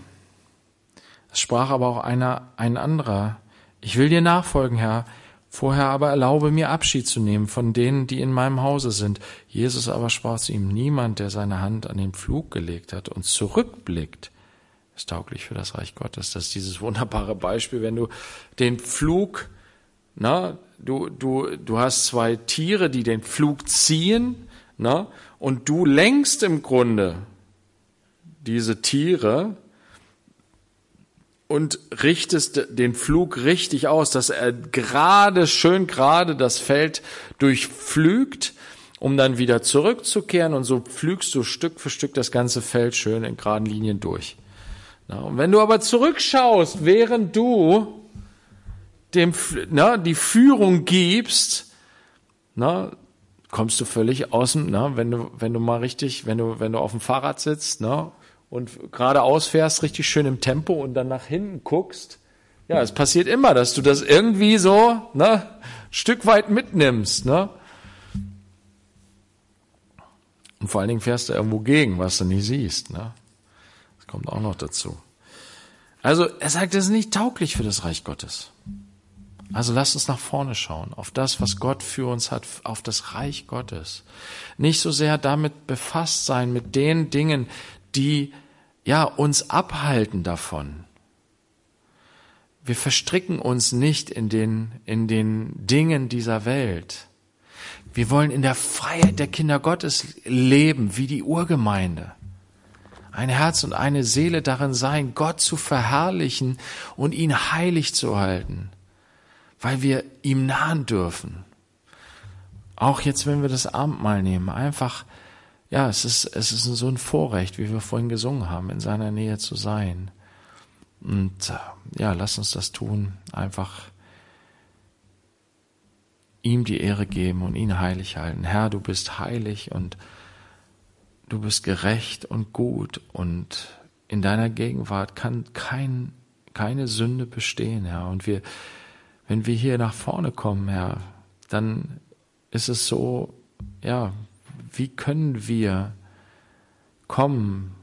Es sprach aber auch einer, ein anderer. Ich will dir nachfolgen, Herr. Vorher aber erlaube mir Abschied zu nehmen von denen, die in meinem Hause sind. Jesus aber sprach zu ihm, niemand, der seine Hand an den Flug gelegt hat und zurückblickt, ist tauglich für das Reich Gottes. Das ist dieses wunderbare Beispiel, wenn du den Flug, na, du, du, du hast zwei Tiere, die den Flug ziehen, na, und du lenkst im Grunde diese Tiere und richtest den Flug richtig aus, dass er gerade, schön gerade das Feld durchflügt, um dann wieder zurückzukehren und so flügst du Stück für Stück das ganze Feld schön in geraden Linien durch. Na, und wenn du aber zurückschaust, während du dem, na, die Führung gibst, na, kommst du völlig außen, na, wenn du, wenn du mal richtig, wenn du, wenn du auf dem Fahrrad sitzt, na, und geradeaus fährst, richtig schön im Tempo und dann nach hinten guckst, ja, es passiert immer, dass du das irgendwie so, ne, Stück weit mitnimmst, ne. Und vor allen Dingen fährst du irgendwo gegen, was du nicht siehst, ne kommt auch noch dazu. Also er sagt, es ist nicht tauglich für das Reich Gottes. Also lasst uns nach vorne schauen, auf das, was Gott für uns hat, auf das Reich Gottes. Nicht so sehr damit befasst sein, mit den Dingen, die ja uns abhalten davon. Wir verstricken uns nicht in den, in den Dingen dieser Welt. Wir wollen in der Freiheit der Kinder Gottes leben, wie die Urgemeinde ein Herz und eine Seele darin sein, Gott zu verherrlichen und ihn heilig zu halten, weil wir ihm nahen dürfen. Auch jetzt, wenn wir das Abendmahl nehmen, einfach, ja, es ist, es ist so ein Vorrecht, wie wir vorhin gesungen haben, in seiner Nähe zu sein. Und äh, ja, lass uns das tun, einfach ihm die Ehre geben und ihn heilig halten. Herr, du bist heilig und du bist gerecht und gut und in deiner Gegenwart kann kein, keine Sünde bestehen, Herr. Und wir, wenn wir hier nach vorne kommen, Herr, dann ist es so, ja, wie können wir kommen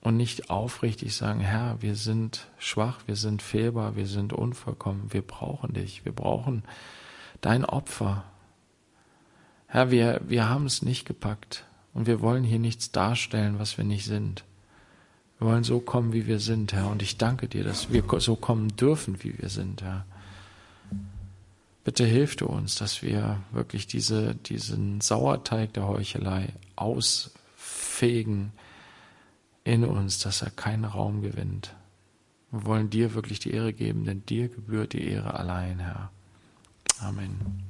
und nicht aufrichtig sagen, Herr, wir sind schwach, wir sind fehlbar, wir sind unvollkommen, wir brauchen dich, wir brauchen dein Opfer. Herr, wir, wir haben es nicht gepackt und wir wollen hier nichts darstellen, was wir nicht sind. Wir wollen so kommen, wie wir sind, Herr. Und ich danke dir, dass wir so kommen dürfen, wie wir sind, Herr. Bitte hilf du uns, dass wir wirklich diese, diesen Sauerteig der Heuchelei ausfegen in uns, dass er keinen Raum gewinnt. Wir wollen dir wirklich die Ehre geben, denn dir gebührt die Ehre allein, Herr. Amen.